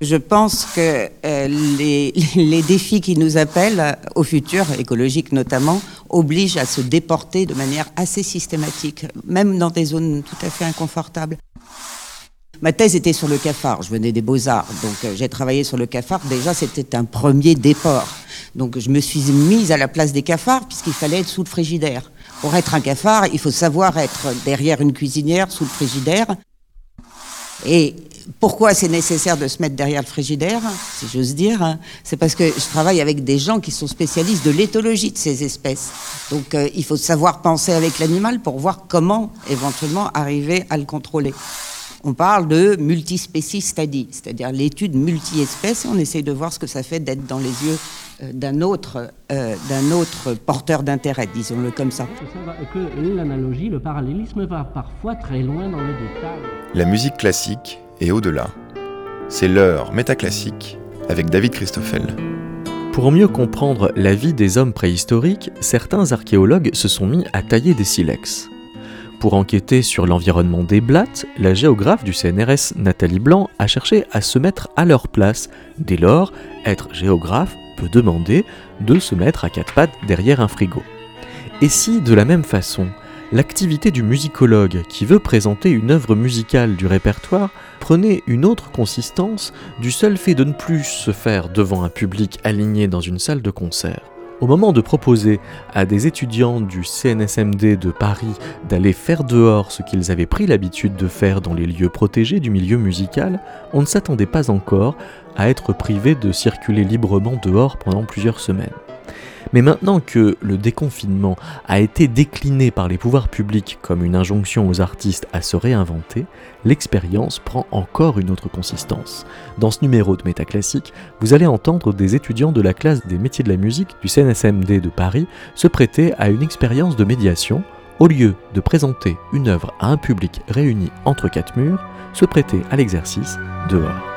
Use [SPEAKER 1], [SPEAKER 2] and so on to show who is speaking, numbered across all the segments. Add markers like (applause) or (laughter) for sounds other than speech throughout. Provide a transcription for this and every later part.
[SPEAKER 1] Je pense que euh, les, (laughs) les, défis qui nous appellent, au futur, écologique notamment, obligent à se déporter de manière assez systématique, même dans des zones tout à fait inconfortables. Ma thèse était sur le cafard, je venais des beaux-arts, donc euh, j'ai travaillé sur le cafard. Déjà, c'était un premier déport. Donc je me suis mise à la place des cafards, puisqu'il fallait être sous le frigidaire. Pour être un cafard, il faut savoir être derrière une cuisinière, sous le frigidaire. Et pourquoi c'est nécessaire de se mettre derrière le frigidaire, si j'ose dire C'est parce que je travaille avec des gens qui sont spécialistes de l'éthologie de ces espèces. Donc euh, il faut savoir penser avec l'animal pour voir comment éventuellement arriver à le contrôler. On parle de multispécies study, c'est-à-dire l'étude multi-espèces, et on essaye de voir ce que ça fait d'être dans les yeux euh, d'un autre, euh, d'un autre porteur d'intérêt, disons-le comme ça.
[SPEAKER 2] Que l'analogie, le parallélisme va parfois très loin dans le détail.
[SPEAKER 3] La musique classique et au-delà. C'est l'heure métaclassique avec David Christoffel.
[SPEAKER 4] Pour mieux comprendre la vie des hommes préhistoriques, certains archéologues se sont mis à tailler des silex. Pour enquêter sur l'environnement des blattes, la géographe du CNRS Nathalie Blanc a cherché à se mettre à leur place. Dès lors, être géographe peut demander de se mettre à quatre pattes derrière un frigo. Et si, de la même façon, l'activité du musicologue qui veut présenter une œuvre musicale du répertoire prenait une autre consistance du seul fait de ne plus se faire devant un public aligné dans une salle de concert? Au moment de proposer à des étudiants du CNSMD de Paris d'aller faire dehors ce qu'ils avaient pris l'habitude de faire dans les lieux protégés du milieu musical, on ne s'attendait pas encore à être privé de circuler librement dehors pendant plusieurs semaines. Mais maintenant que le déconfinement a été décliné par les pouvoirs publics comme une injonction aux artistes à se réinventer, l'expérience prend encore une autre consistance. Dans ce numéro de Métaclassique, vous allez entendre des étudiants de la classe des métiers de la musique du CNSMD de Paris se prêter à une expérience de médiation au lieu de présenter une œuvre à un public réuni entre quatre murs, se prêter à l'exercice dehors.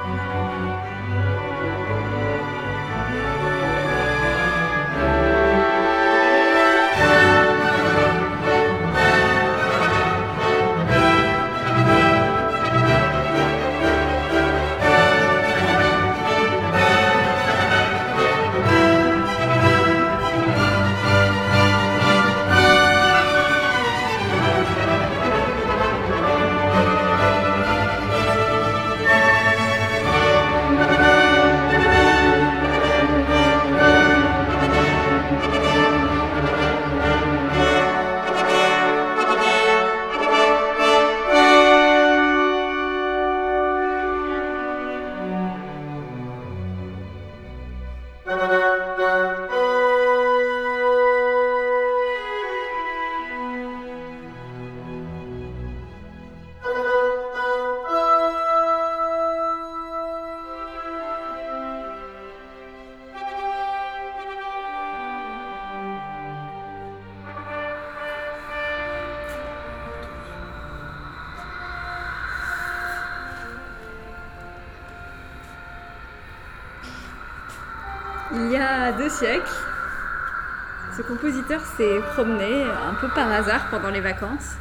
[SPEAKER 5] Un peu par hasard pendant les vacances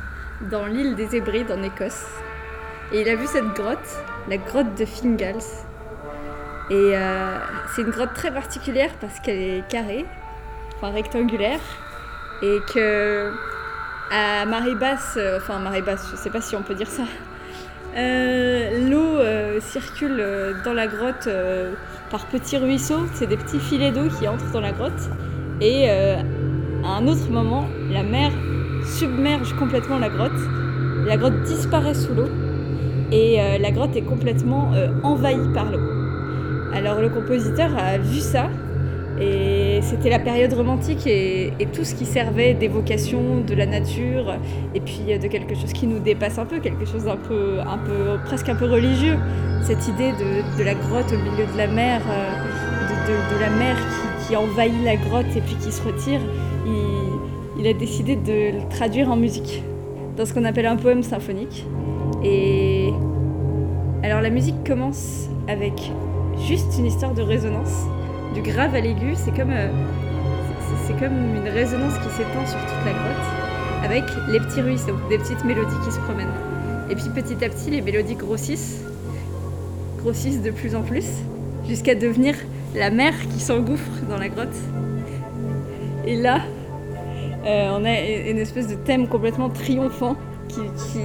[SPEAKER 5] dans l'île des Hébrides en Écosse. Et il a vu cette grotte, la grotte de Fingals. Et euh, c'est une grotte très particulière parce qu'elle est carrée, enfin rectangulaire, et que à marée basse, euh, enfin marée basse, je sais pas si on peut dire ça, euh, l'eau circule dans la grotte par petits ruisseaux, c'est des petits filets d'eau qui entrent dans la grotte. Et un autre moment, la mer submerge complètement la grotte. La grotte disparaît sous l'eau et euh, la grotte est complètement euh, envahie par l'eau. Alors le compositeur a vu ça et c'était la période romantique et, tout ce qui servait d'évocation de la nature et puis de quelque chose qui nous dépasse un peu, quelque chose d'un peu, un peu, presque un peu religieux. Cette idée de, la grotte au milieu de la mer, euh, de, la mer qui, envahit la grotte et puis qui se retire, il, il a décidé de le traduire en musique, dans ce qu'on appelle un poème symphonique. Et alors la musique commence avec juste une histoire de résonance du grave à l'aigu. C'est comme, euh, c'est comme une résonance qui s'étend sur toute la grotte, avec les petits ruisseaux, des petites mélodies qui se promènent. Et puis petit à petit, les mélodies grossissent grossissent de plus en plus, jusqu'à devenir la mer qui s'engouffre dans la grotte. Et là, euh, on a une espèce de thème complètement triomphant qui, qui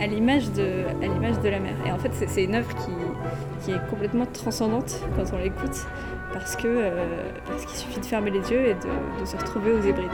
[SPEAKER 5] à l'image de, à l'image de la mer. Et en fait, c'est une œuvre qui, qui, est complètement transcendante quand on l'écoute, parce que euh, parce qu'il suffit de fermer les yeux et de, de se retrouver aux Hébrides.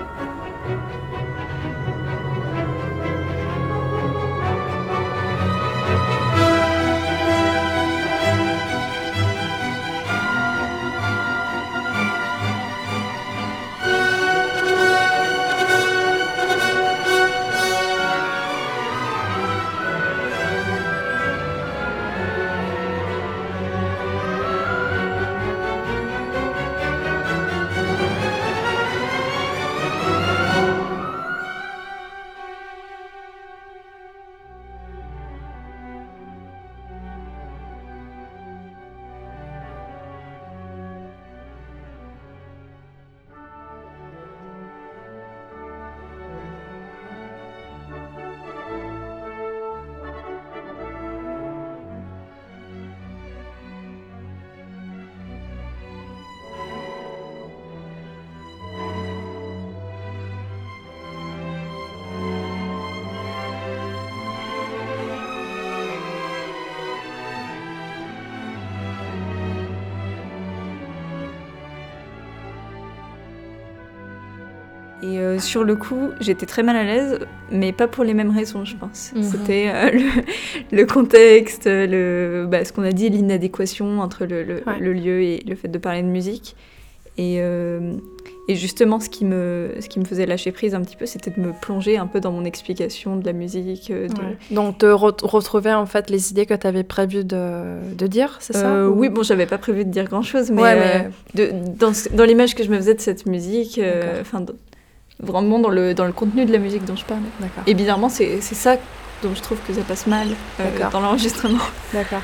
[SPEAKER 5] Euh, sur le coup, j'étais très mal à l'aise, mais pas pour les mêmes raisons, je pense.
[SPEAKER 6] Mhm.
[SPEAKER 5] C'était euh, (laughs) le, le contexte, le, bah, ce qu'on a dit, l'inadéquation entre le, le-
[SPEAKER 6] Ouais.
[SPEAKER 5] le lieu et le fait de parler de musique. Et, euh, et justement, ce qui, me, ce qui me faisait lâcher prise un petit peu, c'était de me plonger un peu dans mon explication de la musique. de-
[SPEAKER 6] Ouais. Donc, te re- retrouver en fait les idées que tu avais prévu de, de dire, c'est ça
[SPEAKER 5] Euh,
[SPEAKER 6] ou-
[SPEAKER 5] Oui, bon, j'avais pas prévu de dire grand chose, mais,
[SPEAKER 6] Ouais,
[SPEAKER 5] euh, de- dans, dans l'image que je me faisais de cette musique, enfin, vraiment dans le, dans le contenu de la musique dont je.
[SPEAKER 6] D'accord.
[SPEAKER 5] Et bizarrement, c'est c'est ça dont je trouve que ça passe mal euh, dans l'enregistrement.
[SPEAKER 6] D'accord.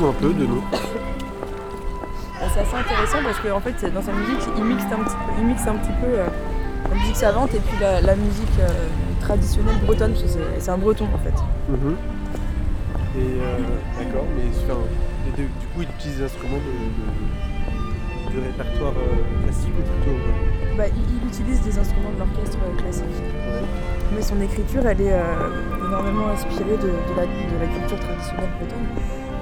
[SPEAKER 7] Bah, un peu de nom.
[SPEAKER 8] C'est assez intéressant parce que en fait, dans sa musique, il mixe un petit peu, il mixe un petit peu euh, la musique savante et puis la, la musique euh, traditionnelle bretonne, parce que c'est- un breton en fait.
[SPEAKER 7] Mhm. Et euh, d'accord, mais enfin, et de- du coup, il utilise des instruments de, répertoire euh, classique ou plutôt.
[SPEAKER 8] Bah, il, il utilise des instruments de l'orchestre classique.
[SPEAKER 7] ouais.
[SPEAKER 8] Mais son écriture, elle est énormément inspirée de, de la, de la culture traditionnelle bretonne.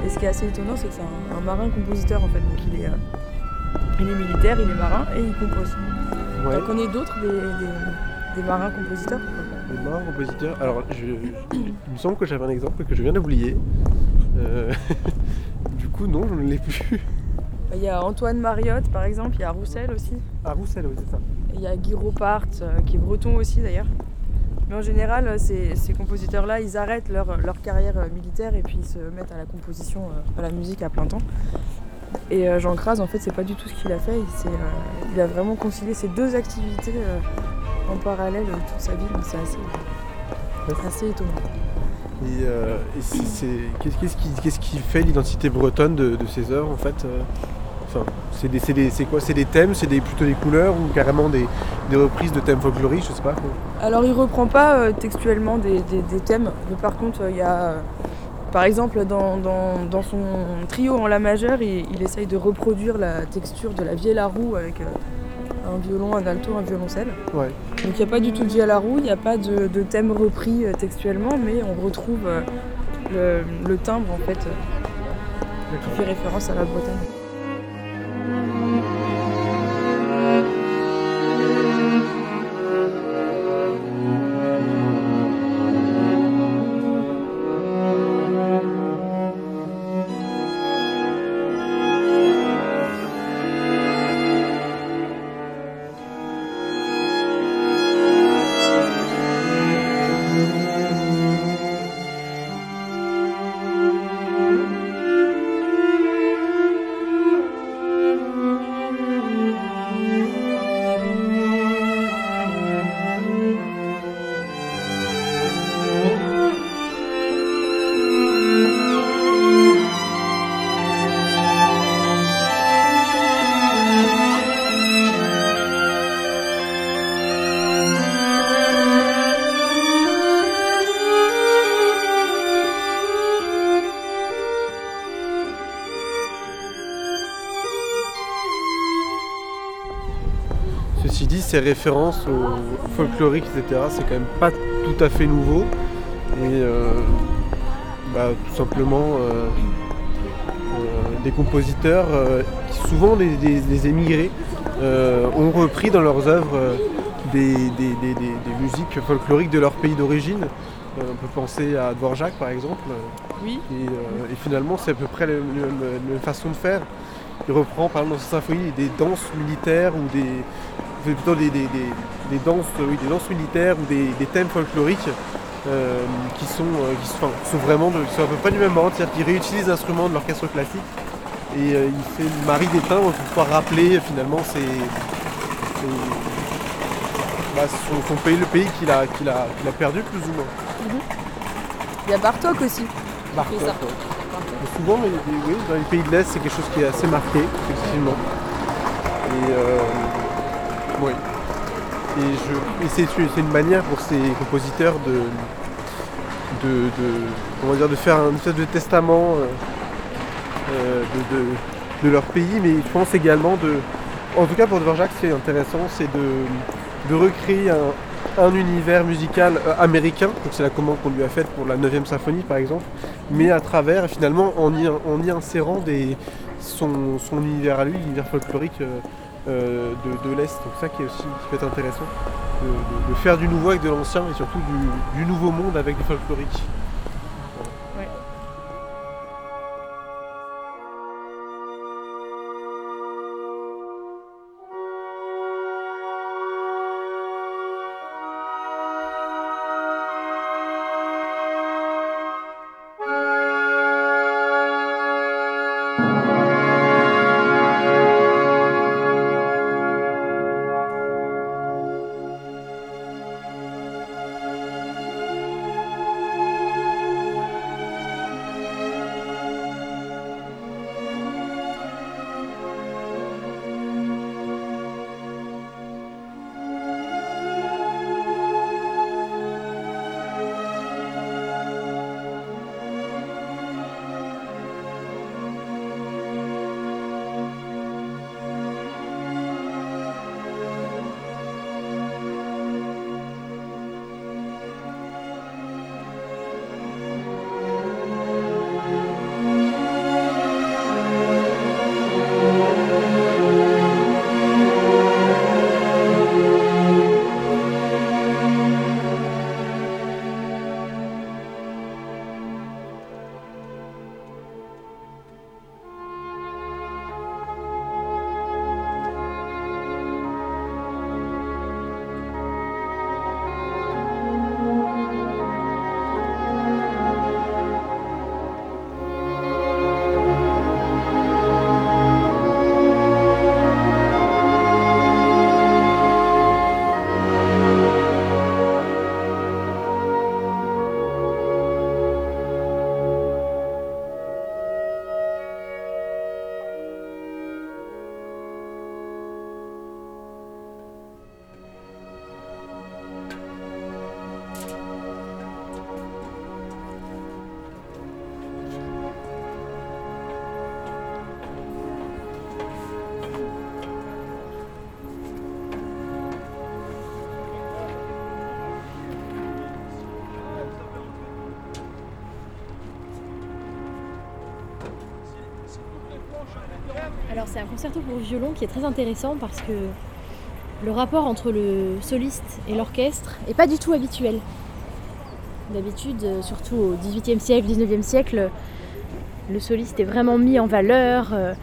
[SPEAKER 8] Et ce qui est assez étonnant, c'est que c'est un, un marin-compositeur en fait. Donc il est, euh, il est militaire, il est marin et il compose.
[SPEAKER 7] Ouais.
[SPEAKER 8] T'en connais d'autres des, des- des marins-compositeurs
[SPEAKER 7] Les marins compositeurs. Alors, je, il me semble que j'avais un exemple que je viens d'oublier. Euh, (laughs) du coup, non, je ne l'ai plus.
[SPEAKER 8] Il y a Antoine Mariotte par exemple, il y a Roussel aussi.
[SPEAKER 7] Ah, Roussel, oui, c'est ça.
[SPEAKER 8] Il y a Guy Ropart, euh, qui est breton aussi d'ailleurs. Mais en général, ces, ces compositeurs-là, ils arrêtent leur, leur carrière euh, militaire et puis ils se mettent à la composition, euh, à la musique à plein temps. Et euh, Jean Craz, en fait, c'est pas du tout ce qu'il a fait. Il, a vraiment concilié ces deux activités en parallèle toute sa vie. Donc c'est assez, assez étonnant.
[SPEAKER 7] Et, euh, qu'est-ce qui, fait l'identité bretonne de, de ces œuvres en fait Enfin, c'est quoi? C'est des thèmes, c'est des, plutôt des couleurs ou carrément des, des reprises de thèmes folkloriques, je sais pas. quoi.
[SPEAKER 8] Alors il reprend pas euh, textuellement des, des- des thèmes, mais par contre euh, il y a, euh, par exemple dans, dans- dans son trio en la majeure, il, il essaye de reproduire la texture de la vieille la roue avec un violon, un alto, un violoncelle.
[SPEAKER 7] Ouais.
[SPEAKER 8] Donc il n'y a pas du tout de vie à roue, il n'y a pas de, de thème repris textuellement, mais on retrouve le, le timbre en fait qui fait référence à la Bretagne.
[SPEAKER 7] Ces références au folklorique, etc., c'est quand même pas tout à fait nouveau. Et euh, bah, tout simplement euh, euh, des compositeurs qui, souvent des émigrés, ont repris dans leurs œuvres des, des- des- des- des musiques folkloriques de leur pays d'origine. On peut penser à Dvorak par exemple.
[SPEAKER 8] Oui.
[SPEAKER 7] Et, et finalement, c'est à peu près la même façon de faire. Il reprend par exemple dans sa symphonie des danses militaires ou des, plutôt des, des- des- des danses, oui, des danses militaires ou des, des thèmes folkloriques euh, qui, sont, euh, qui sont, enfin, sont vraiment de, qui sont à peu près du même ordre, c'est-à-dire qu'il réutilise l'instrument de l'orchestre classique et euh, il fait le mari des timbres pour pouvoir rappeler euh, finalement ses, ses- bah, son, son pays, le pays qu'il a, qu'il a, qu'il a perdu plus ou moins.
[SPEAKER 8] Il y a Bartok aussi.
[SPEAKER 7] Bartok, ouais. Mais souvent, les- oui, dans les pays de l'Est, c'est quelque chose qui est assez marqué, effectivement. Et, euh, oui. Et, c'est, une manière pour ces compositeurs de, dire, de faire un espèce de testament euh, euh, de, leur pays, mais je pense également de... En tout cas pour Dvorak, ce qui est intéressant, c'est de, recréer un, un univers musical euh, américain, donc c'est la commande qu'on lui a faite pour la 9e symphonie par exemple, mais à travers, finalement, en y, insérant son, univers à lui, l'univers folklorique euh, de, l'Est. Donc ça qui peut être intéressant, de faire du nouveau avec de l'ancien et surtout du, du nouveau monde avec du folklorique.
[SPEAKER 9] Alors c'est un concerto pour violon qui est très intéressant parce que le rapport entre le soliste et l'orchestre est pas du tout habituel. D'habitude, surtout au XVIIIe siècle, XIXe siècle, le soliste est vraiment mis en valeur euh,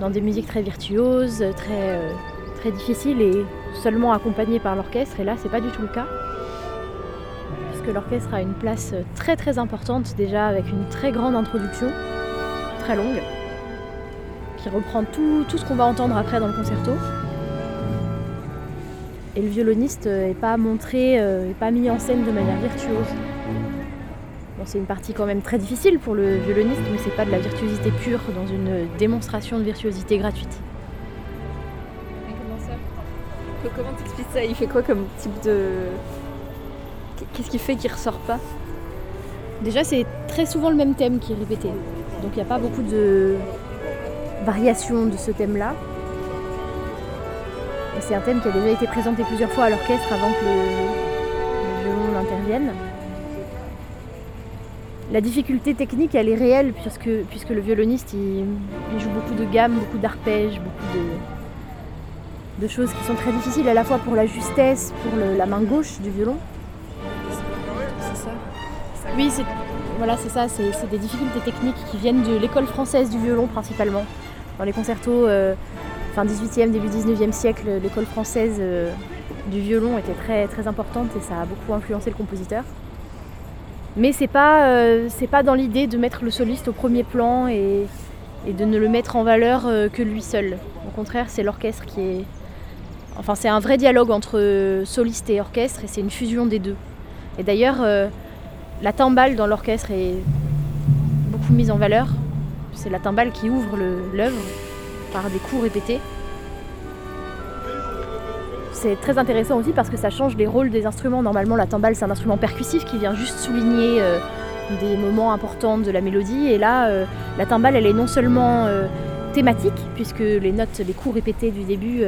[SPEAKER 9] dans des musiques très virtuoses, très, euh, très difficiles et seulement accompagné par l'orchestre. Et là, c'est pas du tout le cas. Puisque l'orchestre a une place très très importante déjà avec une très grande introduction, très longue, qui reprend tout, tout ce qu'on va entendre après dans le concerto. Et le violoniste n'est pas montré, n'est pas mis en scène de manière virtuose. Bon, c'est une partie quand même très difficile pour le violoniste, mais c'est pas de la virtuosité pure dans une démonstration de virtuosité gratuite.
[SPEAKER 5] comment ça Comment t'expliques ça? Il fait quoi comme type de. Qu'est-ce qui fait qu'il ressort pas?
[SPEAKER 9] Déjà, c'est très souvent le même thème qui est répété. Donc il n'y a pas beaucoup de variations de ce thème-là. Et c'est un thème qui a déjà été présenté plusieurs fois à l'orchestre avant que le, violon n'intervienne. La difficulté technique, elle est réelle puisque, puisque le violoniste, il, joue beaucoup de gammes, beaucoup d'arpèges, beaucoup de, choses qui sont très difficiles à la fois pour la justesse, pour la main gauche du violon.
[SPEAKER 5] C'est ça
[SPEAKER 9] Oui, c'est voilà, c'est ça, c'est des difficultés techniques qui viennent de l'école française du violon principalement. Dans les concertos, euh, fin 18e, début 19e siècle, l'école française euh, du violon était très, très importante et ça a beaucoup influencé le compositeur. Mais c'est pas, euh, pas dans l'idée de mettre le soliste au premier plan et, de ne le mettre en valeur que lui seul. Au contraire, c'est l'orchestre qui est. Enfin, c'est un vrai dialogue entre soliste et orchestre et c'est une fusion des deux. Et d'ailleurs, la timbale dans l'orchestre est beaucoup mise en valeur. C'est la timbale qui ouvre l'œuvre par des coups répétés. C'est très intéressant aussi parce que ça change les rôles des instruments. Normalement, la timbale, c'est un instrument percussif qui vient juste souligner euh, des moments importants de la mélodie. Et là, euh, la timbale, elle est non seulement euh, thématique, puisque les notes, les coups répétés du début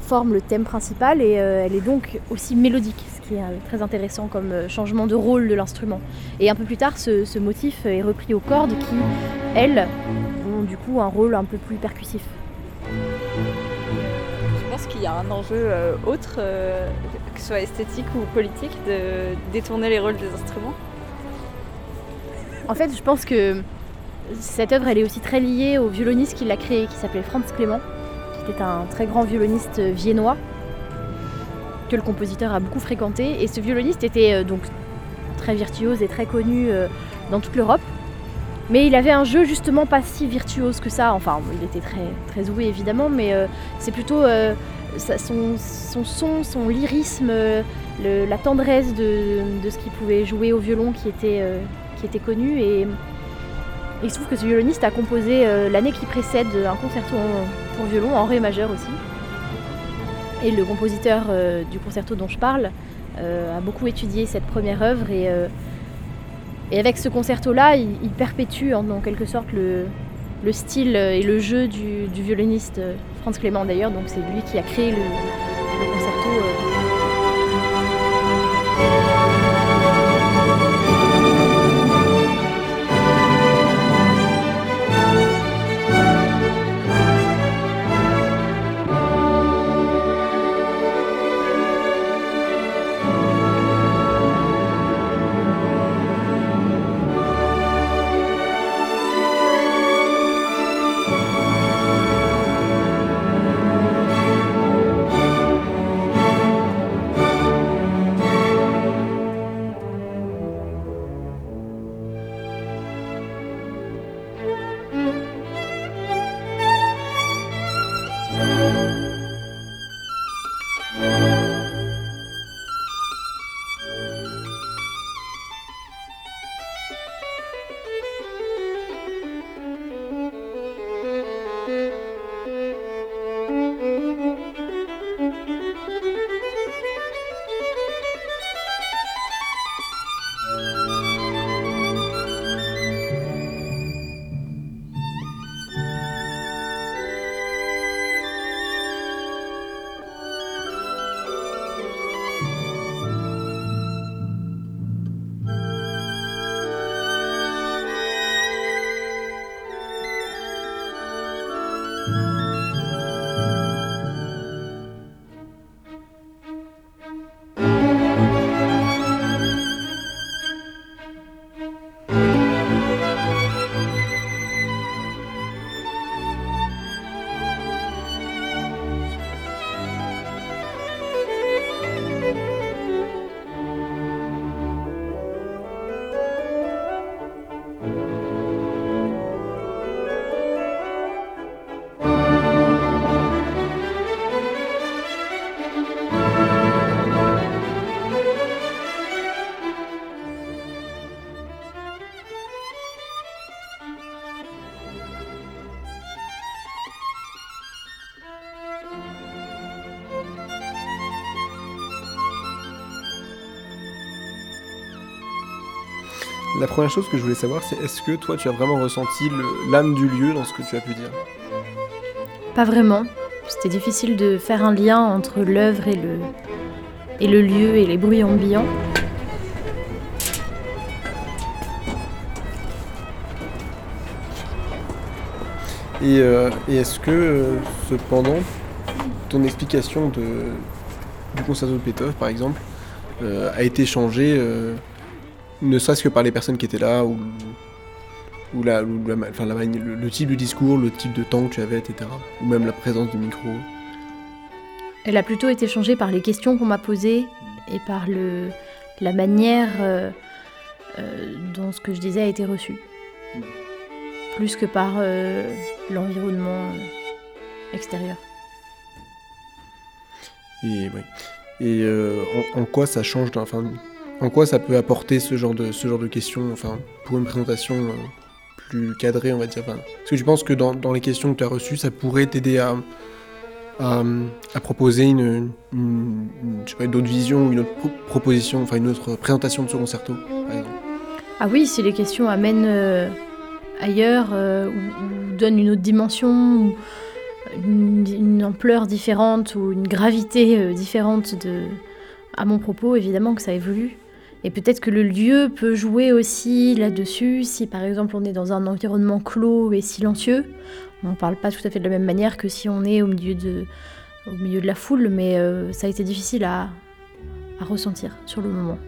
[SPEAKER 9] forment le thème principal, et elle est donc aussi mélodique, qui est euh, très intéressant comme euh, changement de rôle de l'instrument. Et un peu plus tard, ce, ce motif est repris aux cordes qui, elles, ont du coup un rôle un peu plus percussif.
[SPEAKER 5] Je pense qu'il y a un enjeu euh, autre, que ce soit esthétique ou politique, de détourner les rôles des instruments.
[SPEAKER 9] En fait, je pense que cette œuvre, elle est aussi très liée au violoniste qui l'a créée, qui s'appelait Franz Clément, qui était un très grand violoniste viennois que le compositeur a beaucoup fréquenté. Et ce violoniste était euh, donc très virtuose et très connu euh, dans toute l'Europe. Mais il avait un jeu justement pas si virtuose que ça. Enfin, il était très, très doué évidemment, mais euh, c'est plutôt son, son son, son lyrisme, la tendresse de, de ce qu'il pouvait jouer au violon qui était, qui était connu. Et, il se trouve que ce violoniste a composé l'année qui précède un concerto pour violon en ré majeur aussi. Et le compositeur euh, du concerto dont je parle euh, a beaucoup étudié cette première œuvre et, euh, et avec ce concerto-là, il, perpétue en, en quelque sorte le, le style et le jeu du, du violoniste Franz Clément d'ailleurs. Donc c'est lui qui a créé le,
[SPEAKER 7] première chose que je voulais savoir, c'est est-ce que toi tu as vraiment ressenti l'âme du lieu dans ce que tu as pu dire?
[SPEAKER 9] Pas vraiment. C'était difficile de faire un lien entre l'œuvre et le, et le lieu et les bruits ambiants.
[SPEAKER 7] Et, euh, et est-ce que, euh, cependant, ton explication de, du concerto de Beethoven, par exemple, euh, a été changée, euh, ne serait-ce que par les personnes qui étaient là, ou, ou, la, ou la enfin, la le, le type de discours, le type de temps que tu avais, etc. Ou même la présence du micro
[SPEAKER 9] Elle a plutôt été changée par les questions qu'on m'a posées et par le, la manière euh, euh, dont ce que je disais a été reçu. Plus que par euh, l'environnement extérieur.
[SPEAKER 7] Et, ouais. et en, en quoi ça change, enfin, en quoi ça peut apporter ce genre de, ce genre de questions, enfin, pour une présentation euh, plus cadrée, on va dire. enfin, Est-ce que tu penses que dans, dans les questions que tu as reçues, ça pourrait t'aider à, à, proposer une, autre vision, une autre pro- proposition, enfin une autre présentation de ce concerto,
[SPEAKER 9] Ah oui, si les questions amènent euh, ailleurs euh, ou, donnent une autre dimension, ou une, ampleur différente ou une gravité différente de, à mon propos, évidemment que ça évolue. Et peut-être que le lieu peut jouer aussi là-dessus, si par exemple on est dans un environnement clos et silencieux. On ne parle pas tout à fait de la même manière que si on est au milieu de, au milieu de la foule, mais euh, ça a été difficile à, à ressentir sur le moment.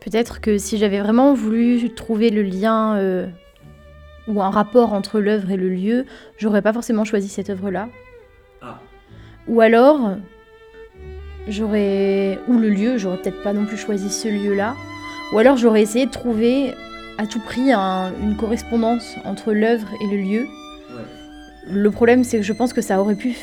[SPEAKER 9] Peut-être que si j'avais vraiment voulu trouver le lien euh, ou un rapport entre l'œuvre et le lieu, j'aurais pas forcément choisi cette œuvre-là. Ou alors, j'aurais. Ou le lieu, j'aurais peut-être pas non plus choisi ce lieu-là. Ou alors j'aurais essayé de trouver à tout prix un- une correspondance entre l'œuvre et le lieu. Le problème, c'est que je pense que ça aurait pu.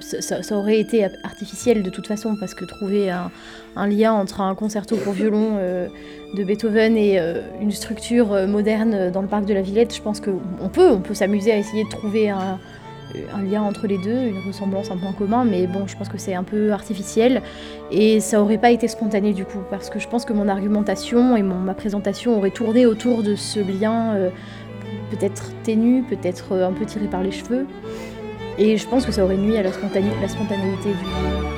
[SPEAKER 9] Ça, aurait été artificiel de toute façon, parce que trouver un, un lien entre un concerto pour violon euh, de Beethoven et euh, une structure euh, moderne dans le parc de la Villette, je pense qu'on peut, on peut s'amuser à essayer de trouver un, un lien entre les deux, une ressemblance, un point commun, mais bon, je pense que c'est un peu artificiel. Et ça aurait pas été spontané du coup, parce que je pense que mon argumentation et mon, ma présentation auraient tourné autour de ce lien euh, peut-être ténu, peut-être euh, un peu tiré par les cheveux, et je pense que ça aurait nuit à la, spontané- la spontanéité du,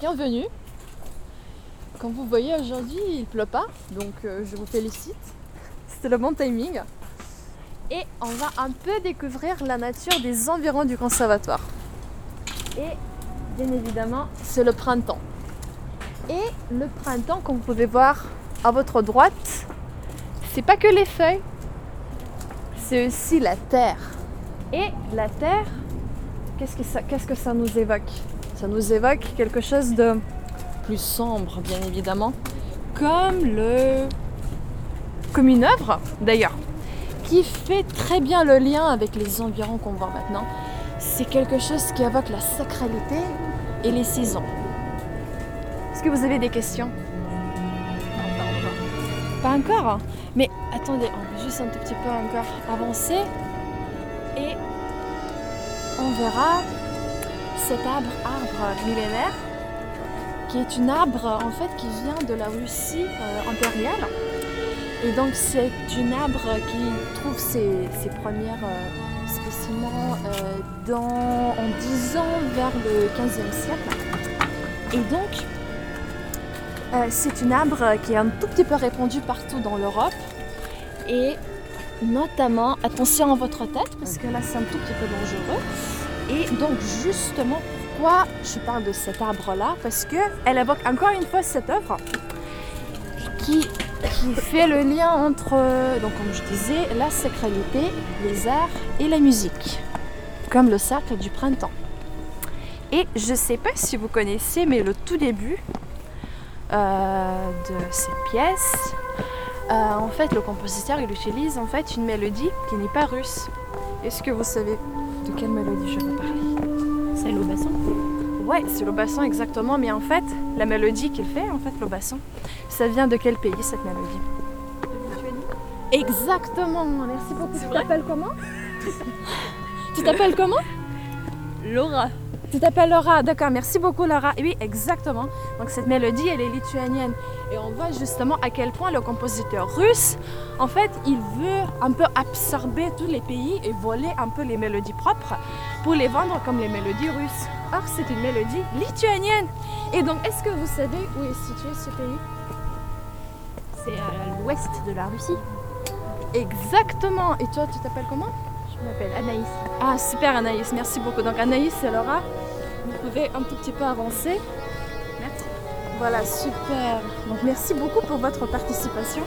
[SPEAKER 6] bienvenue. Comme vous voyez aujourd'hui, il pleut pas, donc euh, je vous félicite. C'était le bon timing. Et on va un peu découvrir la nature des environs du conservatoire. Et bien évidemment, c'est le printemps. Et le printemps, comme vous pouvez voir à votre droite, c'est pas que les feuilles, c'est aussi la terre. Et la terre, qu'est-ce que ça nous évoque? Ça nous évoque quelque chose de plus sombre, bien évidemment, comme le, comme une œuvre d'ailleurs, qui fait très bien le lien avec les environs qu'on voit maintenant. C'est quelque chose qui évoque la sacralité et les saisons. Est-ce que vous avez des questions? Pas encore Mais attendez, on va juste un tout petit peu encore avancer et on verra cet arbre, arbre millénaire qui est une arbre en fait qui vient de la Russie euh, impériale. Et donc c'est une arbre qui trouve ses, ses premières euh, spécimens euh, en 10 ans vers le 15e siècle. Et donc c'est une arbre qui est un tout petit peu répandue partout dans l'Europe. Et notamment, attention à votre tête parce que là c'est un tout petit peu dangereux. Et donc justement, pourquoi je parle de cet arbre-là? Parce que elle évoque encore une fois cette œuvre qui, qui fait le lien entre, donc comme je disais, la sacralité, les arts et la musique, comme le cercle du printemps. Et je ne sais pas si vous connaissez, mais le tout début euh, de cette pièce, euh, en fait, le compositeur il utilise en fait une mélodie qui n'est pas russe. Est-ce que vous savez de quelle mélodie je veux parler
[SPEAKER 9] celle au bassin.
[SPEAKER 6] Ouais, c'est le basson exactement, mais en fait, la mélodie qu'il fait, en fait, le basson, ça vient de quel pays cette mélodie Exactement, merci beaucoup. Tu t'appelles comment (laughs) Tu t'appelles comment
[SPEAKER 10] Laura.
[SPEAKER 6] Tu t'appelles Laura, d'accord, merci beaucoup Laura. Oui, exactement. Donc cette mélodie, elle est lituanienne. Et on voit justement à quel point le compositeur russe, en fait, il veut un peu absorber tous les pays et voler un peu les mélodies propres pour les vendre comme les mélodies russes. Or, c'est une mélodie lituanienne. Et donc, est-ce que vous savez où est situé ce pays?
[SPEAKER 9] C'est à l'ouest de la Russie.
[SPEAKER 6] Exactement. Et toi, tu t'appelles comment?
[SPEAKER 9] Je m'appelle Anaïs.
[SPEAKER 6] Ah, super Anaïs, merci beaucoup. Donc Anaïs et Laura, vous pouvez un tout petit peu avancer.
[SPEAKER 9] Merci.
[SPEAKER 6] Voilà, super. Donc merci beaucoup pour votre participation.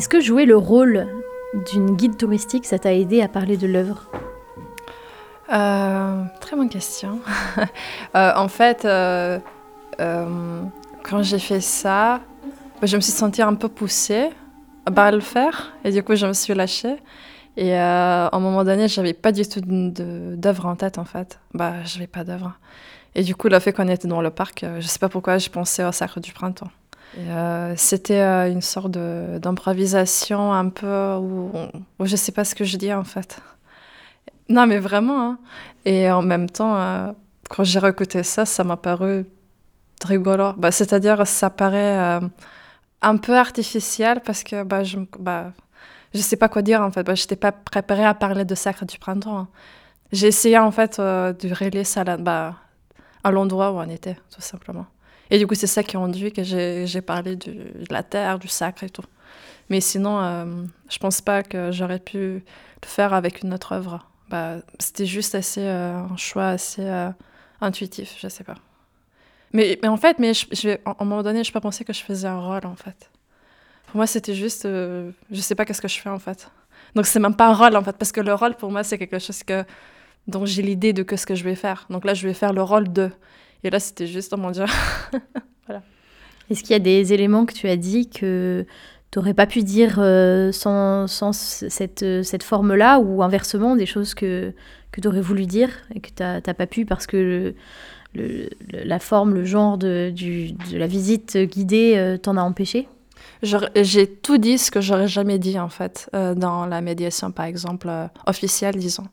[SPEAKER 9] Est-ce que jouer le rôle d'une guide touristique, ça t'a aidé à parler de l'œuvre?
[SPEAKER 11] Euh, Très bonne question. (laughs) Euh, en fait, euh, quand j'ai fait ça, je me suis sentie un peu poussée à le faire et du coup je me suis lâchée. Et à un moment donné, j'avais pas du tout d'œuvre en tête en fait. Bah, j'avais pas d'œuvre. Et du coup, le fait qu'on était dans le parc, je sais pas pourquoi, je pensais au Sacre du Printemps. Euh, C'était euh, une sorte d'improvisation un peu où, où je sais pas ce que je dis en fait. Non, mais vraiment. hein. Et en même temps, euh, quand j'ai réécouté ça, ça m'a paru rigolo. Bah, C'est-à-dire, ça paraît un peu artificiel parce que bah, je, bah, je sais pas quoi dire en fait. Bah, je n'étais pas préparée à parler de Sacre du Printemps. hein. J'ai essayé en fait de relier ça là, bah, à l'endroit où on était, tout simplement. Et du coup, c'est ça qui a induit que j'ai parlé de la terre, du sacre et tout. Mais sinon, euh, je pense pas que j'aurais pu le faire avec une autre œuvre. Bah, C'était juste assez, euh, un choix assez euh, intuitif, je sais pas. Mais, mais en fait, mais je, je à un moment donné, je pas pensé que je faisais un rôle, en fait. Pour moi, c'était juste, euh, je sais pas qu'est-ce que je fais, en fait. Donc, c'est même pas un rôle, en fait, parce que le rôle, pour moi, c'est quelque chose que, dont j'ai l'idée de que ce que je vais faire. Donc là, je vais faire le rôle de. Et là, c'était juste, oh mon Dieu.
[SPEAKER 9] Est-ce qu'il y a des éléments que tu as dit que tu n'aurais pas pu dire euh, sans, sans cette, euh, cette forme-là ou inversement des choses que, que tu aurais voulu dire et que tu n'as pas pu parce que le- la forme, le genre de, du- de la visite guidée euh, t'en a empêché?
[SPEAKER 11] J'ai tout dit ce que j'aurais jamais dit, en fait, euh, dans la médiation, par exemple, officielle, disons.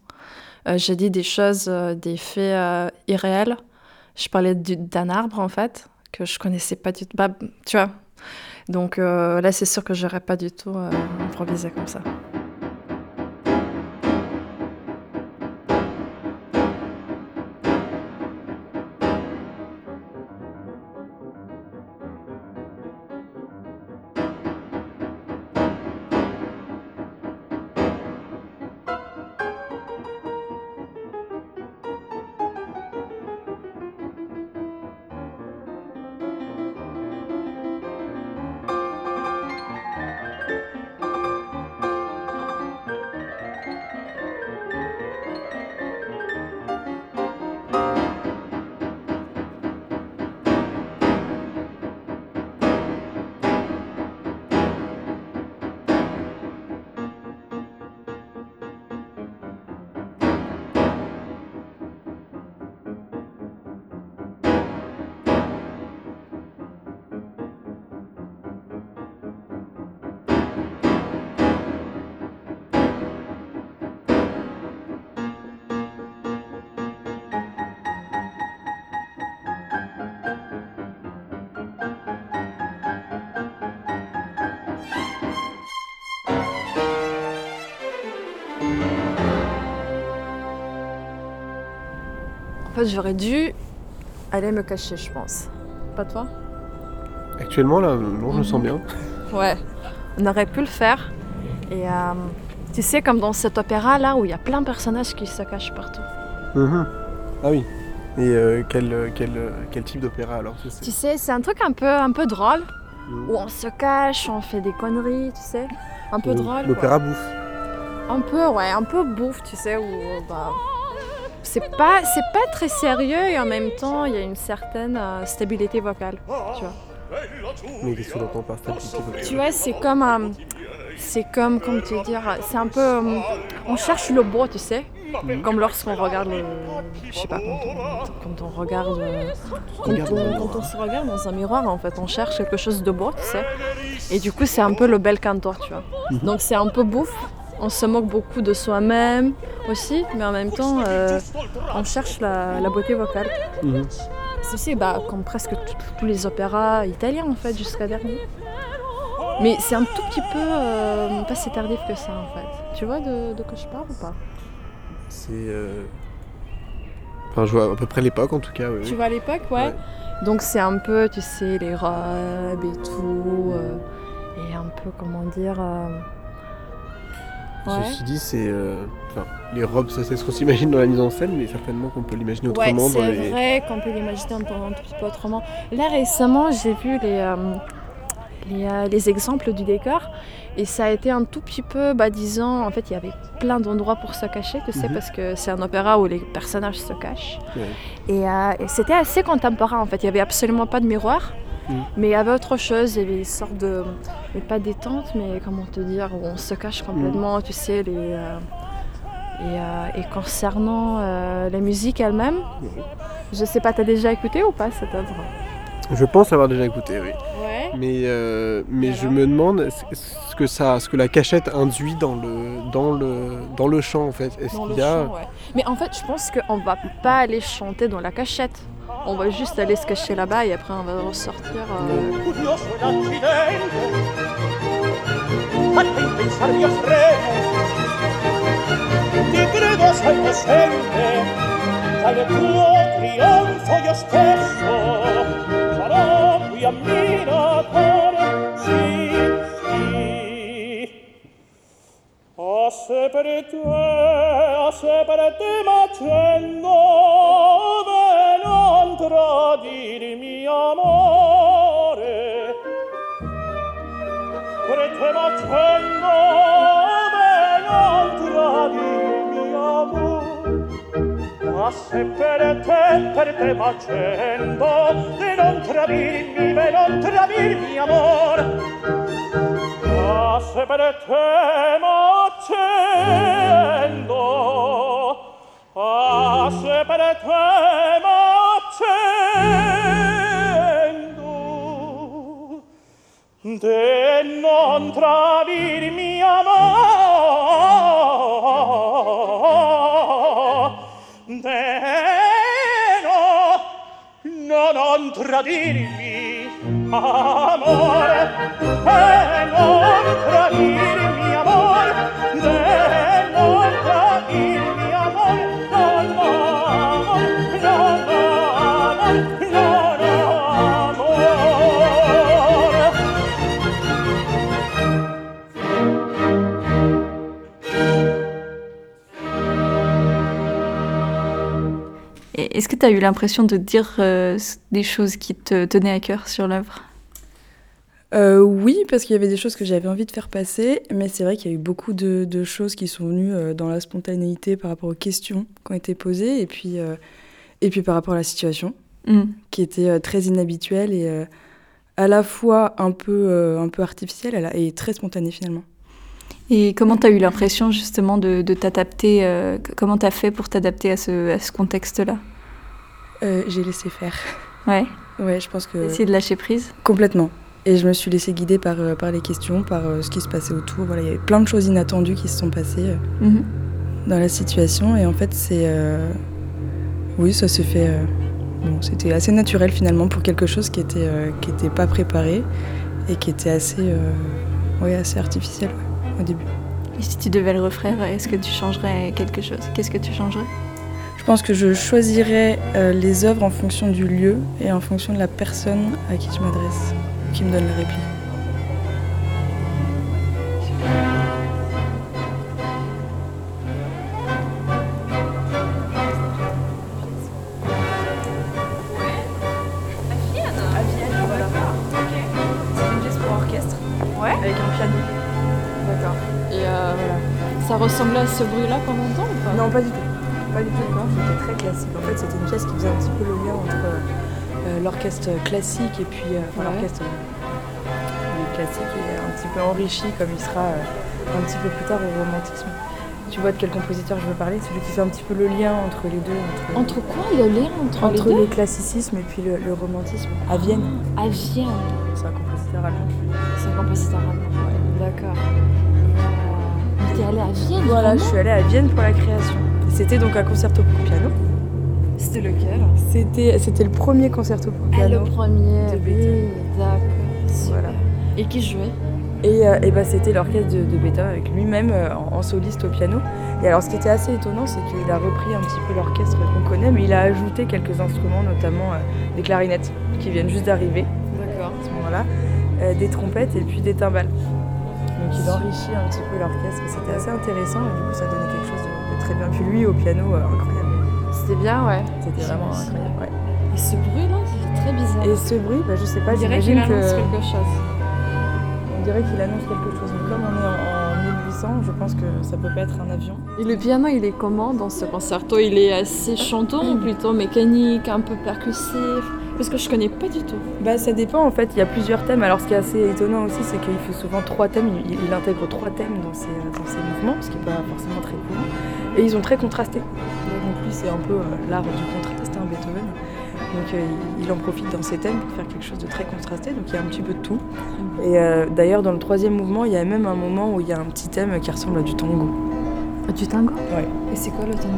[SPEAKER 11] J'ai dit des choses, des faits irréels. Je parlais du- d'un arbre, en fait, que je connaissais pas du tout. Bah, tu vois. Donc euh, là, c'est sûr que j'aurais pas du tout euh, improvisé comme ça.
[SPEAKER 6] Fait, j'aurais dû aller me cacher, je pense. Pas toi?
[SPEAKER 7] Actuellement, là, non, je me sens bien. (laughs)
[SPEAKER 6] Ouais, on aurait pu le faire. Et euh, tu sais, comme dans cet opéra-là, où il y a plein de personnages qui se cachent partout.
[SPEAKER 7] Mhm. Ah oui. Et euh, quel, euh, quel, quel type d'opéra alors sais?
[SPEAKER 6] Tu sais, c'est un truc un peu, un peu drôle,
[SPEAKER 7] Mhm.
[SPEAKER 6] où on se cache, on fait des conneries, tu sais. Un peu
[SPEAKER 7] Euh,
[SPEAKER 6] drôle. quoi.
[SPEAKER 7] L'opéra bouffe.
[SPEAKER 6] Un peu, ouais, un peu bouffe, tu sais, où bah, c'est pas, c'est pas très sérieux et en même temps, il y a une certaine euh, stabilité vocale, tu vois.
[SPEAKER 7] Mais qu'est-ce entends par stabilité vocale?
[SPEAKER 6] Tu vois, c'est comme, euh, c'est comme, comment te dire, c'est un peu, euh, on cherche le beau, tu sais, comme lorsqu'on regarde le, je sais pas, quand on, quand on regarde, euh, quand on, quand se regarde dans un miroir, en fait, on cherche quelque chose de beau, tu sais, et du coup, c'est un peu le bel cantor, tu vois. Donc c'est un peu bouffe. On se moque beaucoup de soi-même aussi, mais en même temps, euh, on cherche la, la beauté vocale. C'est aussi bah, comme presque tous les opéras italiens en fait, jusqu'à dernier. Mais c'est un tout petit peu euh, pas si tardif que ça en fait. Tu vois de, de quoi je parle ou pas?
[SPEAKER 7] C'est. euh, Enfin, je vois à peu près l'époque en tout cas. oui,
[SPEAKER 6] Tu vois l'époque, ouais.
[SPEAKER 7] Ouais.
[SPEAKER 6] Donc c'est un peu, tu sais, les robes et tout. et un peu, comment dire. Ouais.
[SPEAKER 7] Ceci dit, c'est. euh, les robes, ça c'est ce qu'on s'imagine dans la mise en scène, mais certainement qu'on peut l'imaginer
[SPEAKER 6] Ouais,
[SPEAKER 7] autrement dans
[SPEAKER 6] c'est
[SPEAKER 7] les.
[SPEAKER 6] vrai qu'on peut l'imaginer un un petit peu autrement. Là, récemment, j'ai vu les, euh, les, euh, les exemples du décor et ça a été un tout petit peu, bah, disons, en fait, il y avait plein d'endroits pour se cacher, tu sais,
[SPEAKER 7] Mhm.
[SPEAKER 6] parce que c'est un opéra où les personnages se cachent.
[SPEAKER 7] Ouais.
[SPEAKER 6] Et, et c'était assez contemporain, en fait. Il n'y avait absolument pas de miroir.
[SPEAKER 7] Mhm.
[SPEAKER 6] Mais il y avait autre chose, il y avait une sorte de. Mais pas détente, mais comment te dire, où on se cache complètement, tu sais, les. euh, et, euh, et concernant euh, la musique elle-même, je sais pas, t'as déjà écouté ou pas cette œuvre?
[SPEAKER 7] Je pense avoir déjà écouté, oui.
[SPEAKER 6] Ouais.
[SPEAKER 7] Mais, euh, mais je me demande ce- que, ça, ce que la cachette induit dans le, dans le, dans le chant en fait? Est-ce
[SPEAKER 6] Dans le
[SPEAKER 7] qu'il y a.
[SPEAKER 6] chant, ouais. Mais en fait, je pense qu'on va pas aller chanter dans la cachette. On va juste aller se cacher là-bas et après on va ressortir. euh,
[SPEAKER 12] tradir mi amore. Per te facendo me non tradir mi amore. Ma se per te per te facendo de non tradirmi ve non tradir mi amor ma se per te facendo Ah, se per te, ma facendo de non tradirmi amor de no no non tradirmi amore e non tradirmi
[SPEAKER 5] que tu as eu l'impression de dire euh, des choses qui te tenaient à cœur sur l'œuvre?
[SPEAKER 8] Euh, oui, parce qu'il y avait des choses que j'avais envie de faire passer, mais c'est vrai qu'il y a eu beaucoup de, de choses qui sont venues euh, dans la spontanéité par rapport aux questions qui ont été posées, et puis, euh, et puis par rapport à la situation,
[SPEAKER 5] Mm.
[SPEAKER 8] qui était très inhabituelle et euh, à la fois un peu, un peu artificielle et très spontanée finalement.
[SPEAKER 5] Et comment tu as eu l'impression justement de, de t'adapter Comment tu as fait pour t'adapter à ce, à ce contexte-là?
[SPEAKER 8] Euh, J'ai laissé faire.
[SPEAKER 5] Ouais.
[SPEAKER 8] Ouais, je pense que...
[SPEAKER 5] Essayer de lâcher prise
[SPEAKER 8] Complètement. Et je me suis laissée guider par, euh, par les questions, par euh, ce qui se passait autour. Voilà, il y avait plein de choses inattendues qui se sont passées
[SPEAKER 5] Mhm.
[SPEAKER 8] dans la situation. Et en fait, c'est. euh, Oui, ça s'est fait. euh, Bon, c'était assez naturel finalement pour quelque chose qui était, qui était pas préparé et qui était assez, ouais, assez artificiel ouais, au début.
[SPEAKER 5] Et si tu devais le refaire, est-ce que tu changerais quelque chose? Qu'est-ce que tu changerais?
[SPEAKER 13] Pense que je choisirais euh, les œuvres en fonction du lieu et en fonction de la personne à qui je m'adresse, qui me donne la réplique.
[SPEAKER 8] C'est une pièce pour orchestre.
[SPEAKER 6] Ouais.
[SPEAKER 8] Avec un piano.
[SPEAKER 6] D'accord. Et euh, voilà. Ça ressemblait à ce bruit-là pendant longtemps ou pas?
[SPEAKER 8] Non, pas du tout. Pas du tout. C'était très classique. En fait, c'était une pièce qui faisait un petit peu le lien entre euh, l'orchestre classique et puis euh, enfin,
[SPEAKER 6] Ouais.
[SPEAKER 8] l'orchestre euh, classique et un petit peu enrichi comme il sera euh, un petit peu plus tard au romantisme. Tu vois de quel compositeur je veux parler? Celui qui fait un petit peu le lien entre les deux. Entre,
[SPEAKER 6] Entre quoi Le lien entre,
[SPEAKER 8] entre
[SPEAKER 6] les deux?
[SPEAKER 8] le classicisme et puis le, le romantisme. À Vienne.
[SPEAKER 6] À Vienne.
[SPEAKER 8] C'est un compositeur allemand.
[SPEAKER 6] C'est un compositeur allemand. D'accord. Et euh, t'es allé à Vienne
[SPEAKER 8] Voilà, je suis allée à Vienne pour la création. C'était donc un concerto pour piano.
[SPEAKER 6] C'était lequel?
[SPEAKER 8] C'était, c'était le premier concerto pour
[SPEAKER 6] Ah,
[SPEAKER 8] piano.
[SPEAKER 6] le premier.
[SPEAKER 8] de
[SPEAKER 6] oui. D'accord.
[SPEAKER 8] Voilà.
[SPEAKER 6] Et qui jouait?
[SPEAKER 8] Et, euh, et bah, c'était l'orchestre de, de Beethoven avec lui-même euh, en, en soliste au piano. Et alors ce qui était assez étonnant, c'est qu'il a repris un petit peu l'orchestre qu'on connaît, mais il a ajouté quelques instruments, notamment euh, des clarinettes qui viennent juste d'arriver
[SPEAKER 6] D'accord.
[SPEAKER 8] à ce moment-là, des trompettes et puis des timbales. Donc il enrichit un petit peu l'orchestre c'était assez intéressant et du coup ça donnait quelque chose très bien. Puis lui au piano, euh, incroyable.
[SPEAKER 6] C'était bien, ouais.
[SPEAKER 8] C'était vraiment incroyable. ouais.
[SPEAKER 6] Et ce bruit-là, c'est très bizarre.
[SPEAKER 8] Et ce bruit, bah, je sais pas, j'imagine
[SPEAKER 6] qu'il annonce
[SPEAKER 8] que...
[SPEAKER 6] quelque chose.
[SPEAKER 8] On dirait qu'il annonce quelque chose, mais comme on est en, en 1800, je pense que ça peut pas être un avion.
[SPEAKER 6] Et le piano, il est comment dans ce concerto? Il est assez chanton ou (laughs) plutôt mécanique, un peu percussif? Parce que je connais pas du tout.
[SPEAKER 8] Bah ça dépend en fait, il y a plusieurs thèmes. Alors ce qui est assez étonnant aussi, c'est qu'il fait souvent trois thèmes, il, il intègre trois thèmes dans ses, dans ses mouvements, ce qui n'est pas forcément très courant. Et ils sont très contrastés. Donc lui c'est un peu euh, l'art du contraste, hein, Beethoven. Donc euh, il, en profite dans ses thèmes pour faire quelque chose de très contrasté, donc il y a un petit peu de tout. Et euh, d'ailleurs dans le troisième mouvement, il y a même un moment où il y a un petit thème qui ressemble à du tango.
[SPEAKER 6] Du tango
[SPEAKER 8] Ouais.
[SPEAKER 6] Et c'est quoi le tango?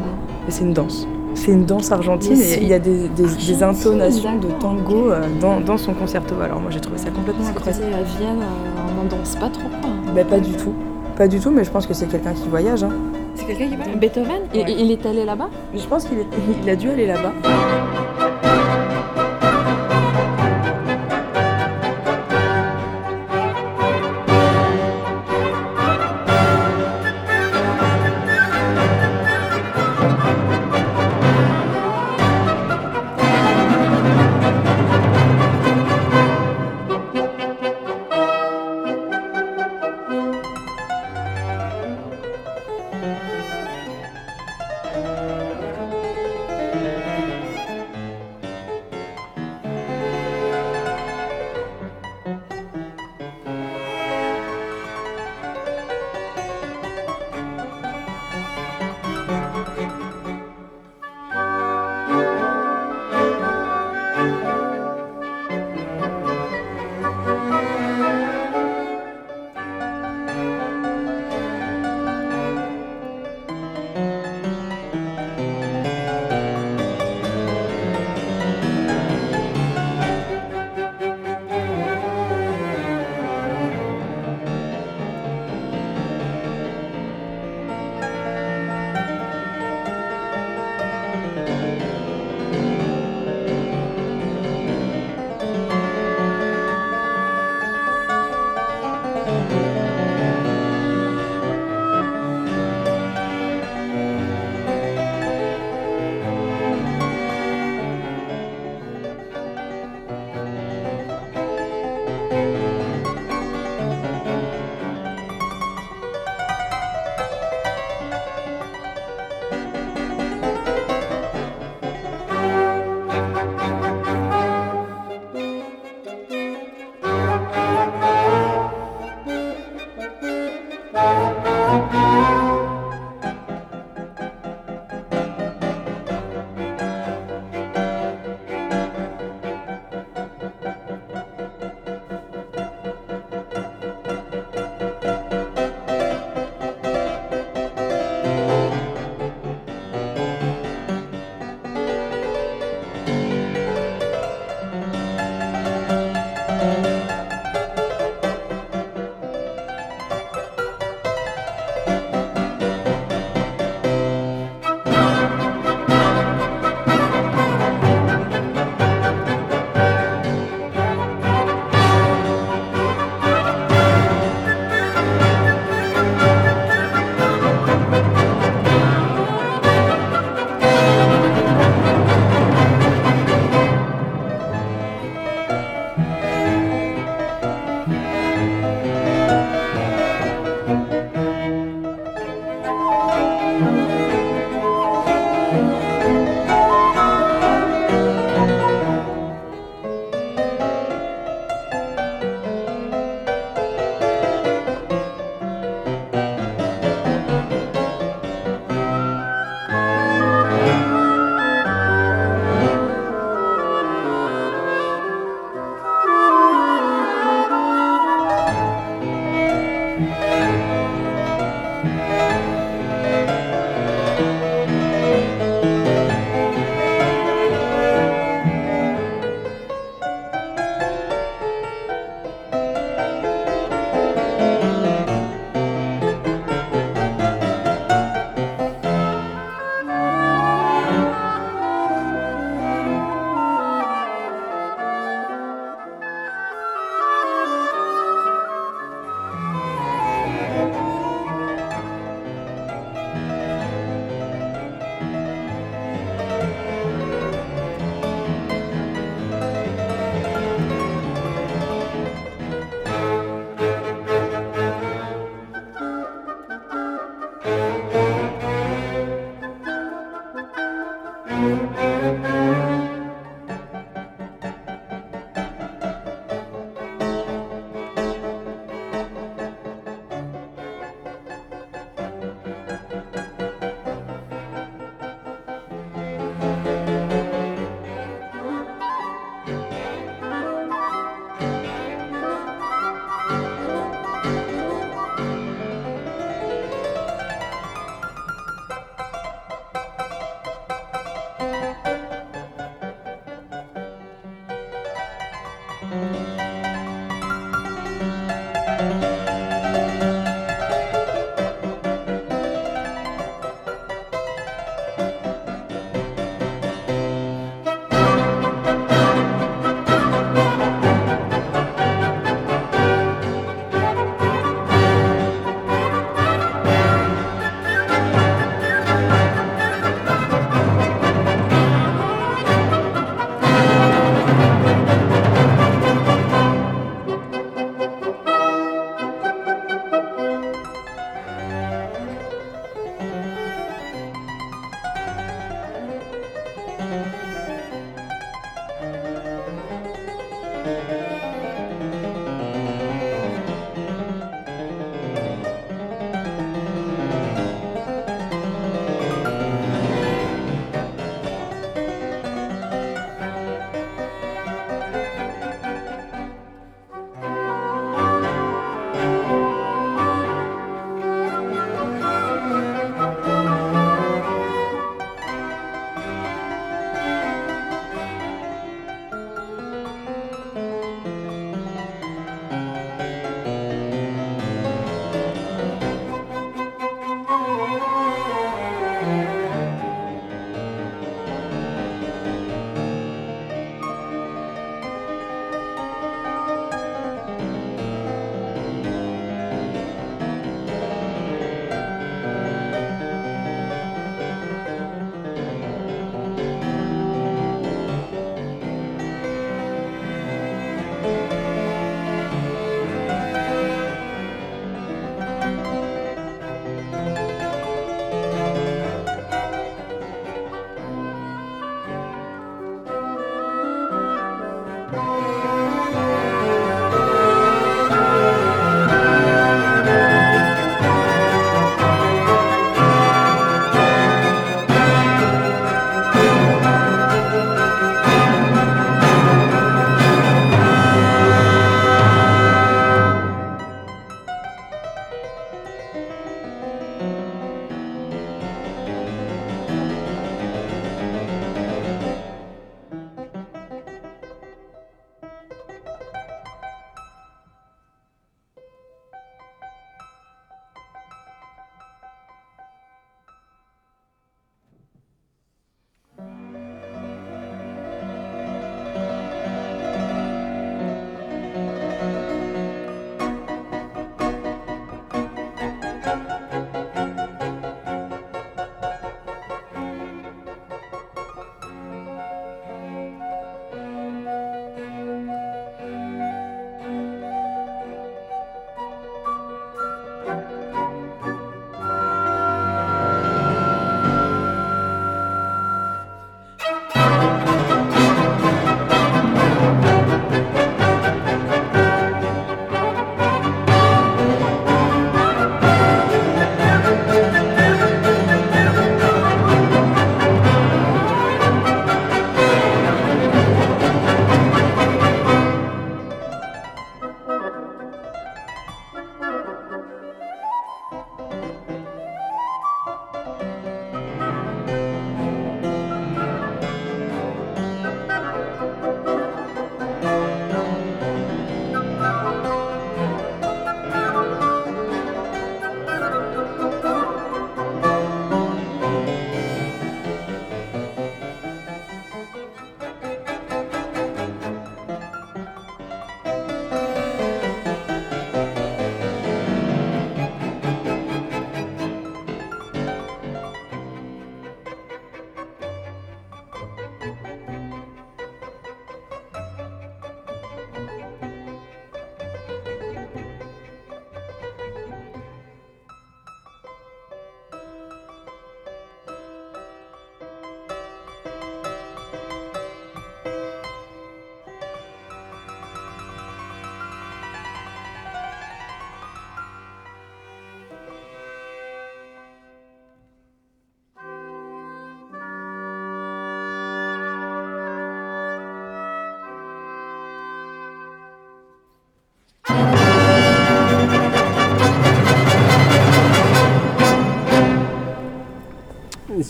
[SPEAKER 8] C'est une danse. C'est une danse argentine et il y a des, des- des
[SPEAKER 6] argentine,
[SPEAKER 8] intonations de tango euh, dans, dans son concerto. Alors moi j'ai trouvé ça complètement
[SPEAKER 6] Parce que
[SPEAKER 8] incroyable.
[SPEAKER 6] sais, à Vienne, euh, on n'en danse pas trop. quoi.
[SPEAKER 8] Bah pas du tout. Pas du tout, mais je pense que c'est quelqu'un qui voyage. hein.
[SPEAKER 6] C'est quelqu'un qui va Beethoven
[SPEAKER 8] Ouais.
[SPEAKER 6] il est allé là-bas
[SPEAKER 8] Je pense qu'il est- il a dû aller là-bas.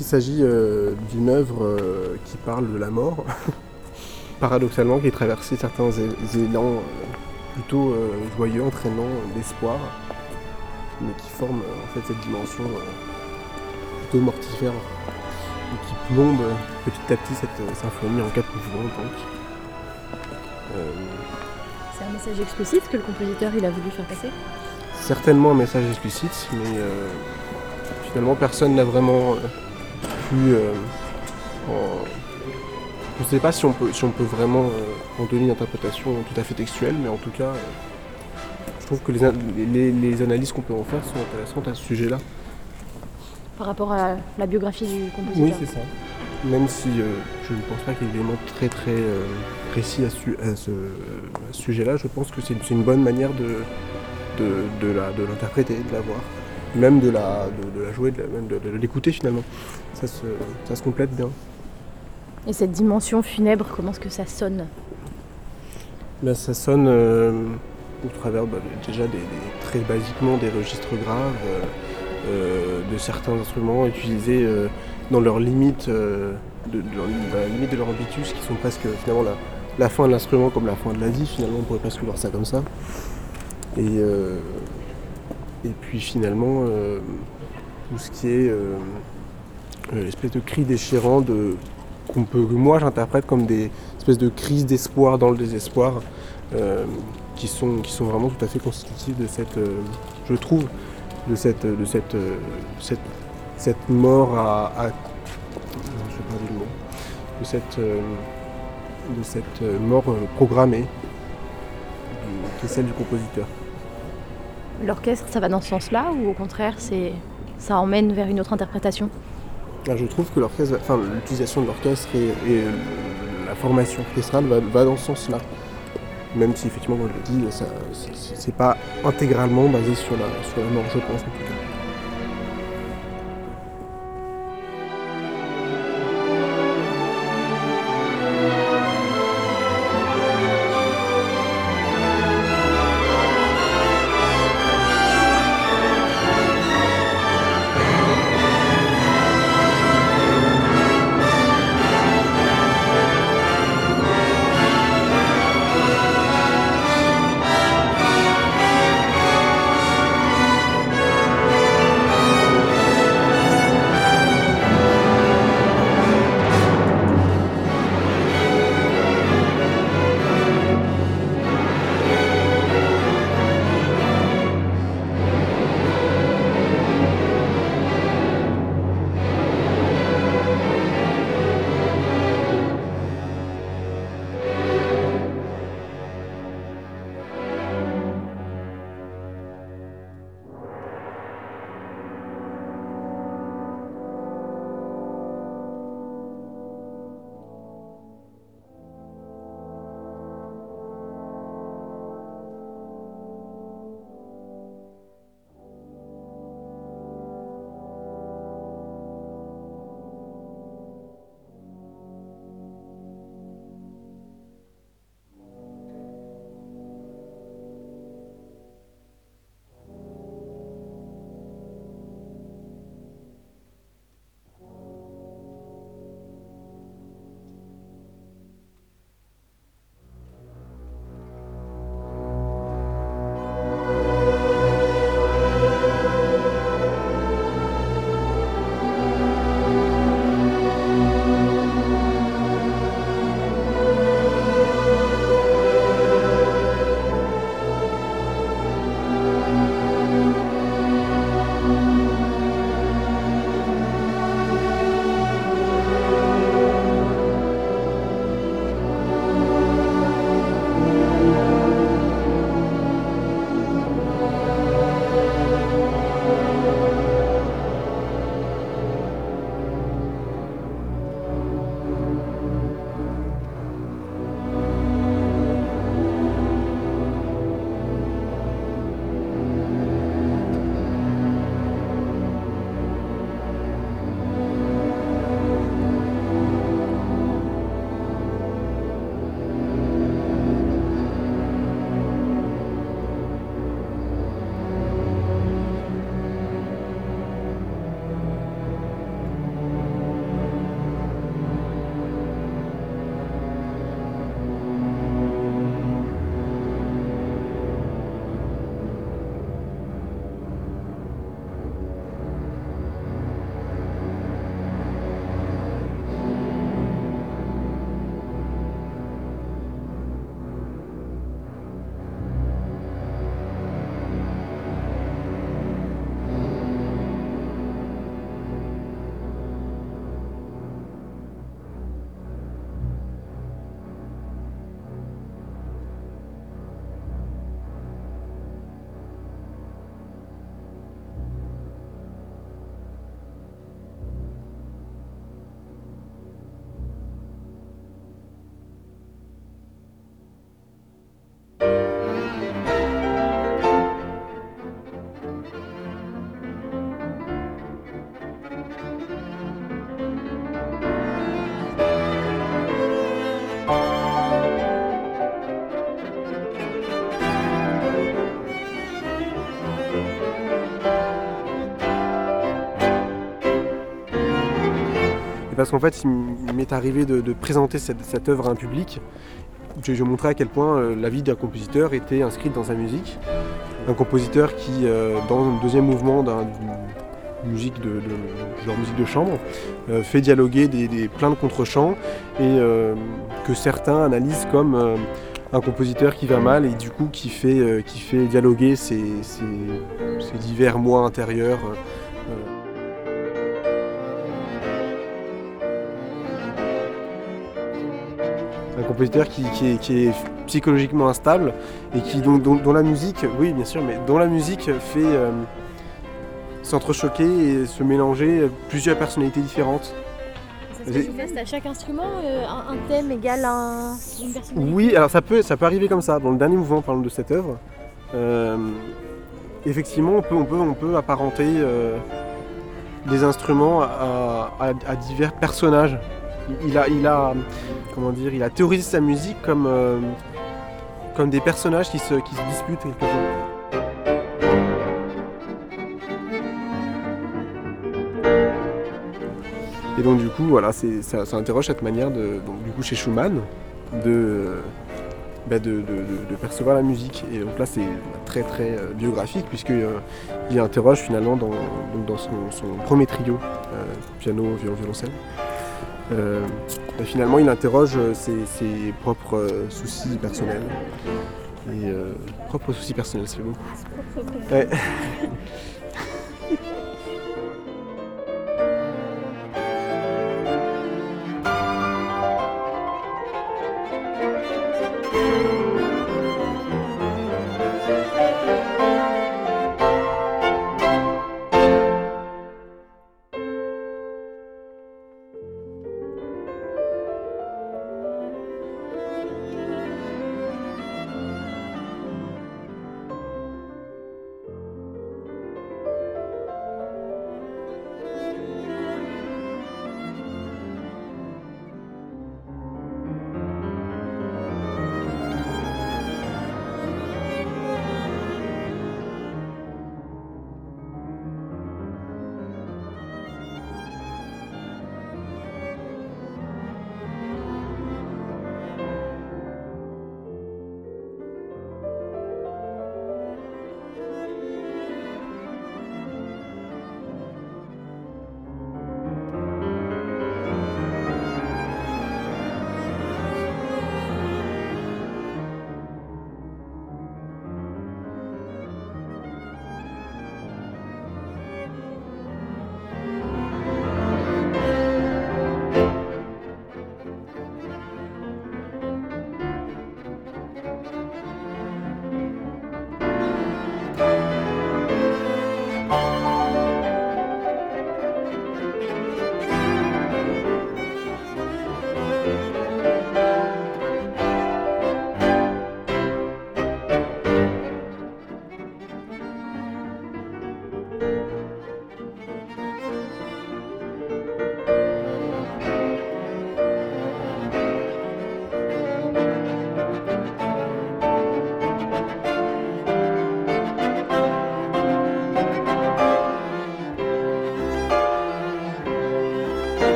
[SPEAKER 7] Il s'agit euh, d'une œuvre euh, qui parle de la mort, (laughs) paradoxalement, qui traversé certains élans euh, plutôt joyeux, entraînants, d'espoir, mais qui forme euh, en fait cette dimension plutôt mortifère et qui plombe petit à petit cette symphonie en quatre mouvements. Donc.
[SPEAKER 9] C'est un message explicite que le compositeur il a voulu faire passer?
[SPEAKER 7] Certainement un message explicite, mais finalement personne n'a vraiment euh, en- Je ne sais pas si on peut, si on peut vraiment euh, en donner une interprétation tout à fait textuelle, mais en tout cas, euh, je trouve que les, an- les- les analyses qu'on peut en faire sont intéressantes à ce sujet-là.
[SPEAKER 9] par rapport à la biographie du compositeur.
[SPEAKER 7] Oui, c'est ça. Même si euh, je ne pense pas qu'il y ait d'éléments très très euh, précis à, su- à ce, sujet-là, je pense que c'est une, bonne manière de, de, de l'interpréter, de la voir, même de la, de, de la jouer, de, même de, de l'écouter finalement. Ça se, ça se complète bien.
[SPEAKER 9] Et cette dimension funèbre, comment est-ce que ça sonne?
[SPEAKER 7] Là, ça sonne euh, au travers bah, déjà des, des- très basiquement des registres graves, euh, euh, de certains instruments utilisés euh, dans leurs limites, de, dans la limite de leur ambitus, qui sont presque finalement la, la fin de l'instrument comme la fin de la vie. Finalement, on pourrait presque voir ça comme ça. Et, et puis finalement, euh, tout ce qui est euh, euh, l'espèce de cri déchirant qu'on peut, que moi j'interprète comme des espèces de crises d'espoir dans le désespoir, qui, sont, qui sont vraiment tout à fait constitutives de cette, je trouve, de cette, de cette, cette, cette mort à, pas le mot, de cette, de cette mort programmée, qui est celle du compositeur.
[SPEAKER 9] L'orchestre, ça va dans ce sens-là ou au contraire, c'est ça emmène vers une autre interprétation?
[SPEAKER 7] Ah, Je trouve que l'utilisation de l'orchestre et, euh, la formation orchestrale va, va dans ce sens-là. Même si effectivement, comme je le dis, c'est pas intégralement basé sur la, sur la mort, je pense en tout cas. Parce qu'en fait, il m'est arrivé de, présenter cette, œuvre à un public. Je, je montrais à quel point euh, la vie d'un compositeur était inscrite dans sa musique. Un compositeur qui, euh, dans le deuxième mouvement d'une musique de, genre musique de chambre, euh, fait dialoguer des, des, plein de contre-chants et que certains analysent comme un compositeur qui va mal et du coup qui fait, dialoguer ces, divers moi intérieurs. Un compositeur qui, qui, est, qui, est, psychologiquement instable et qui, dont, dont, dont, la musique, oui bien sûr, mais dont la musique fait euh, s'entrechoquer et se mélanger plusieurs personnalités différentes.
[SPEAKER 9] C'est ce que tu fais, c'est à chaque instrument euh, un, un, thème égale un, une personnalité?
[SPEAKER 7] Oui, alors ça peut, ça peut arriver comme ça. Dans le dernier mouvement, parlant de cette œuvre, euh, effectivement, on peut, on, peut, on peut apparenter des instruments à, à, à divers personnages il a, il a, comment dire, il a théorisé sa musique comme, euh, des personnages qui se, disputent quelque chose. Et donc du coup, voilà, ça, interroge cette manière de, donc du coup chez Schumann, de, bah percevoir la musique. Et donc là, c'est très très euh, biographique puisque euh, il interroge finalement dans, son, premier trio, euh, piano, violon, violoncelle. Euh, finalement, il interroge ses, ses propres euh, soucis personnels. Et euh, propres soucis personnels, c'est beau. Ouais. (laughs)